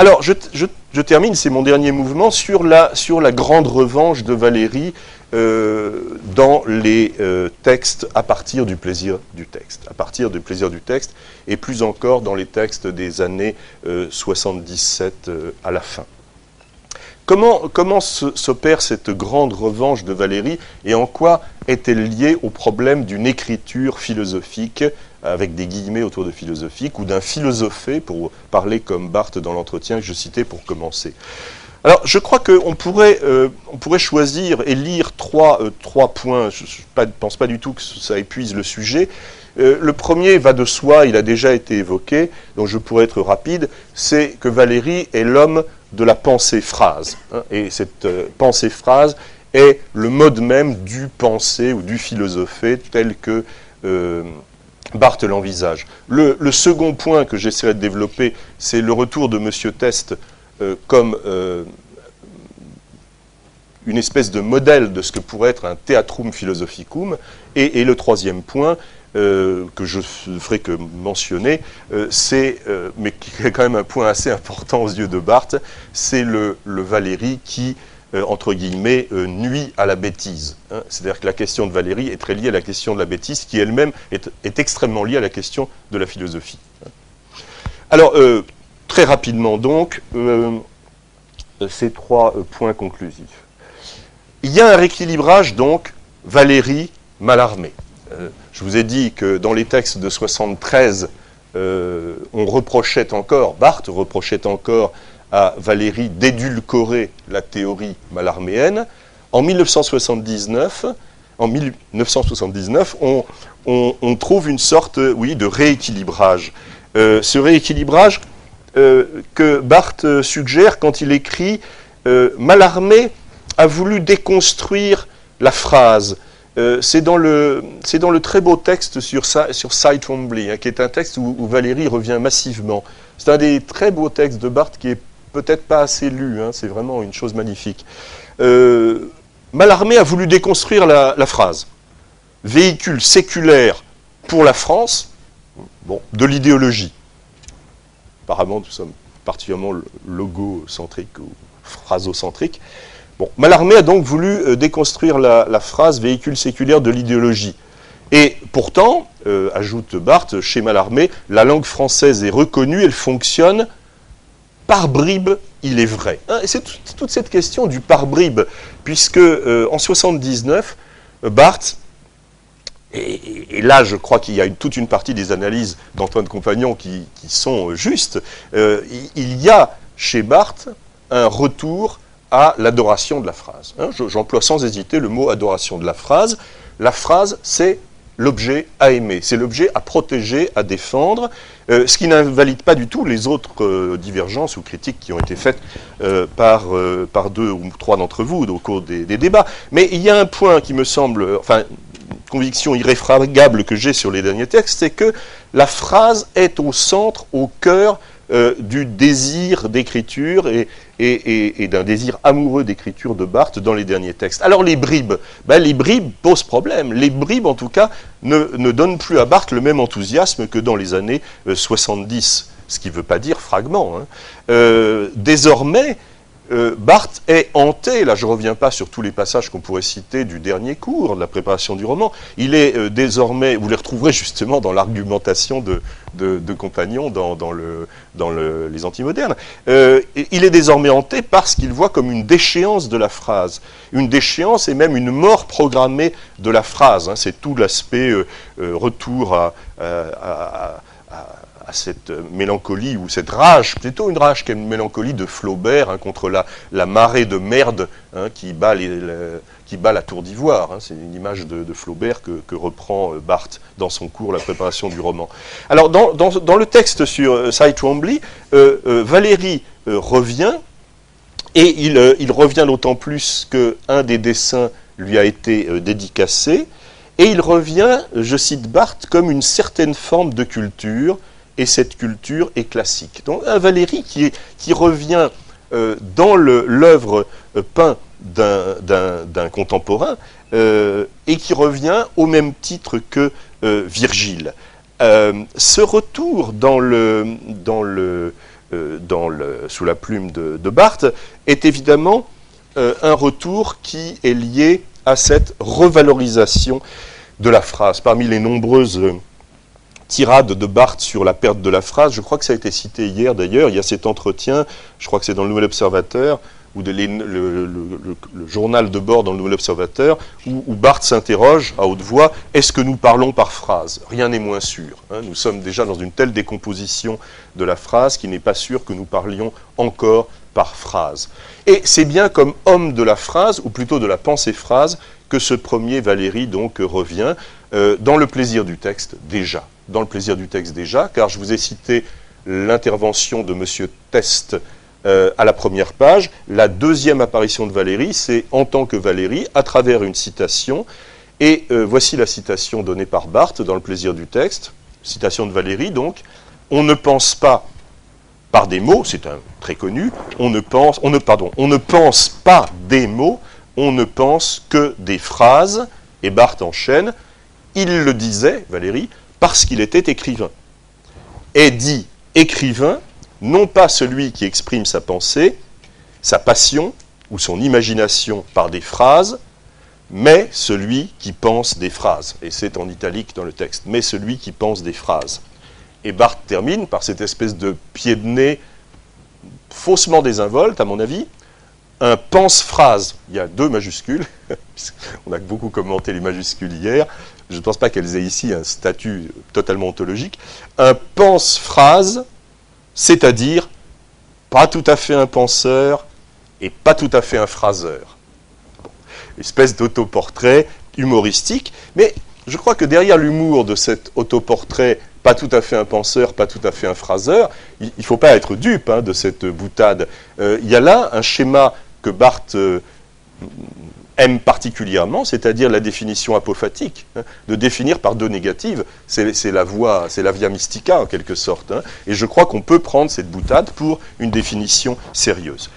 Alors, je, termine, c'est mon dernier mouvement, sur la, grande revanche de Valérie euh, dans les euh, textes à partir du plaisir du texte. Et plus encore dans les textes des années 77 à la fin. Comment s'opère cette grande revanche de Valérie et en quoi est-elle liée au problème d'une écriture philosophique, avec des guillemets autour de philosophique, ou d'un philosophé, pour parler comme Barthes dans l'entretien que je citais pour commencer alors, je crois qu'on pourrait, euh, pourrait choisir et lire trois, euh, trois points. Je ne pense pas du tout que ça épuise le sujet. Euh, le premier va de soi, il a déjà été évoqué, donc je pourrais être rapide, c'est que Valérie est l'homme de la pensée-phrase. Hein, et cette pensée-phrase est le mode même du penser ou du philosophé tel que Barthes l'envisage. Le, second point que j'essaierai de développer, c'est le retour de M. Test euh, comme une espèce de modèle de ce que pourrait être un théâtrum philosophicum. Et, le troisième point, euh, que je ferai que mentionner, euh, c'est, euh, mais qui est quand même un point assez important aux yeux de Barthes, c'est le, le, qui, entre guillemets, nuit à la bêtise. Hein. C'est-à-dire que la question de Valérie est très liée à la question de la bêtise, qui elle-même est, extrêmement liée à la question de la philosophie. Hein. Alors, très rapidement donc, ces trois points conclusifs. Il y a un rééquilibrage donc Valérie Mallarmé. Euh, je vous ai dit que dans les textes de 73, euh, on reprochait encore, Barthes reprochait encore à Valérie d'édulcorer la théorie malarméenne. En 1979, en 1979 on, trouve une sorte oui, de rééquilibrage. Euh, ce rééquilibrage que Barthes suggère quand il écrit Mallarmé a voulu déconstruire la phrase, euh, c'est dans, le, très beau texte sur, sur Sight hein, qui est un texte où, Valérie revient massivement. C'est un des très beaux textes de Barthes qui est peut-être pas assez lu, hein, c'est vraiment une chose magnifique. Euh, Mallarmé a voulu déconstruire la, phrase. Véhicule séculaire pour la France, de l'idéologie. Apparemment, nous sommes particulièrement logocentriques ou phrasocentriques. Bon, Mallarmé a donc voulu euh, déconstruire la, phrase véhicule séculaire de l'idéologie. Et pourtant, euh, ajoute Barthes, chez Mallarmé, la langue française est reconnue, elle fonctionne par bribes, il est vrai. Hein, c'est toute cette question du par bribes, puisque euh, en 79, Barthes, et, là je crois qu'il y a toute une partie des analyses d'Antoine Compagnon qui, sont justes, il y a chez Barthes un retour à l'adoration de la phrase. Hein. J'emploie sans hésiter le mot adoration de la phrase. La phrase, c'est l'objet à aimer, c'est l'objet à protéger, à défendre, euh, ce qui n'invalide pas du tout les autres euh, divergences ou critiques qui ont été faites euh, par, par deux ou trois d'entre vous au cours des, des, débats. Mais il y a un point qui me semble, enfin, conviction irréfragable que j'ai sur les derniers textes, c'est que la phrase est au centre, au cœur euh, du désir d'écriture et, d'un désir amoureux d'écriture de Barthes dans les derniers textes. Alors les bribes, ben, les bribes posent problème. Les bribes, en tout cas, ne, donnent plus à Barthes le même enthousiasme que dans les années 70, euh, ce qui ne veut pas dire fragment. Hein. Euh, désormais, euh, Barthes est hanté, là je ne reviens pas sur tous les passages qu'on pourrait citer du dernier cours, de la préparation du roman, il est euh, désormais, vous les retrouverez justement dans l'argumentation de, de, Compagnon dans, dans, le, dans le, les antimodernes, euh, il est désormais hanté parce qu'il voit comme une déchéance de la phrase, une déchéance et même une mort programmée de la phrase, hein. c'est tout l'aspect retour à à cette mélancolie, ou cette rage, plutôt une rage qu'une mélancolie de Flaubert hein, contre la, marée de merde hein, qui, bat la tour d'ivoire. Hein. C'est une image de, Flaubert que, reprend euh, Barthes dans son cours La préparation du roman. Alors, dans, le texte sur euh, euh, Valérie revient, et il, il revient d'autant plus qu'un des dessins lui a été dédicacé, et il revient, je cite Barthes, comme une certaine forme de culture, et cette culture est classique. Donc un Valéry qui, revient euh, dans l'œuvre euh, peinte d'un contemporain euh, et qui revient au même titre que Virgile. ce retour sous la plume de, Barthes, est évidemment un retour qui est lié à cette revalorisation de la phrase. Parmi les nombreuses tirades de Barthes sur la perte de la phrase, je crois que ça a été cité hier d'ailleurs, il y a cet entretien, je crois que c'est dans le Nouvel Observateur, ou le, journal de bord dans le Nouvel Observateur, où, Barthes s'interroge à haute voix est-ce que nous parlons par phrase? Rien n'est moins sûr. Hein. nous sommes déjà dans une telle décomposition de la phrase qu'il n'est pas sûr que nous parlions encore par phrase. Et c'est bien comme homme de la phrase, ou plutôt de la pensée-phrase, que ce premier Valérie donc revient euh, dans le plaisir du texte déjà. Dans le plaisir du texte déjà, car je vous ai cité l'intervention de M. Test euh, à la première page. La deuxième apparition de Valérie, c'est en tant que Valérie, à travers une citation. Et euh, voici la citation donnée par Barthes dans Le plaisir du texte. Citation de Valérie, donc. On ne pense pas par des mots, c'est un très connu, on ne pense, on ne, pardon, on ne pense pas des mots, on ne pense que des phrases. Et Barthes enchaîne, il le disait, Valérie, parce qu'il était écrivain. Et dit écrivain non pas celui qui exprime sa pensée, sa passion ou son imagination par des phrases, mais celui qui pense des phrases. Et c'est en italique dans le texte, mais celui qui pense des phrases. Et Barthes termine par cette espèce de pied de nez faussement désinvolte, à mon avis, un pense-phrase. Il y a deux majuscules, on a beaucoup commenté les majuscules hier, je ne pense pas qu'elles aient ici un statut totalement ontologique. Un pense-phrase c'est-à-dire pas tout à fait un penseur et pas tout à fait un phraseur. Espèce d'autoportrait humoristique, mais je crois que derrière l'humour de cet autoportrait, pas tout à fait un penseur, pas tout à fait un phraseur, il ne faut pas être dupe hein, de cette boutade. Euh, il y a là un schéma que Barthes euh, aime particulièrement, c'est-à-dire la définition apophatique, hein, de définir par deux négatives, c'est la voie, c'est la via mystica en quelque sorte. Hein. et je crois qu'on peut prendre cette boutade pour une définition sérieuse.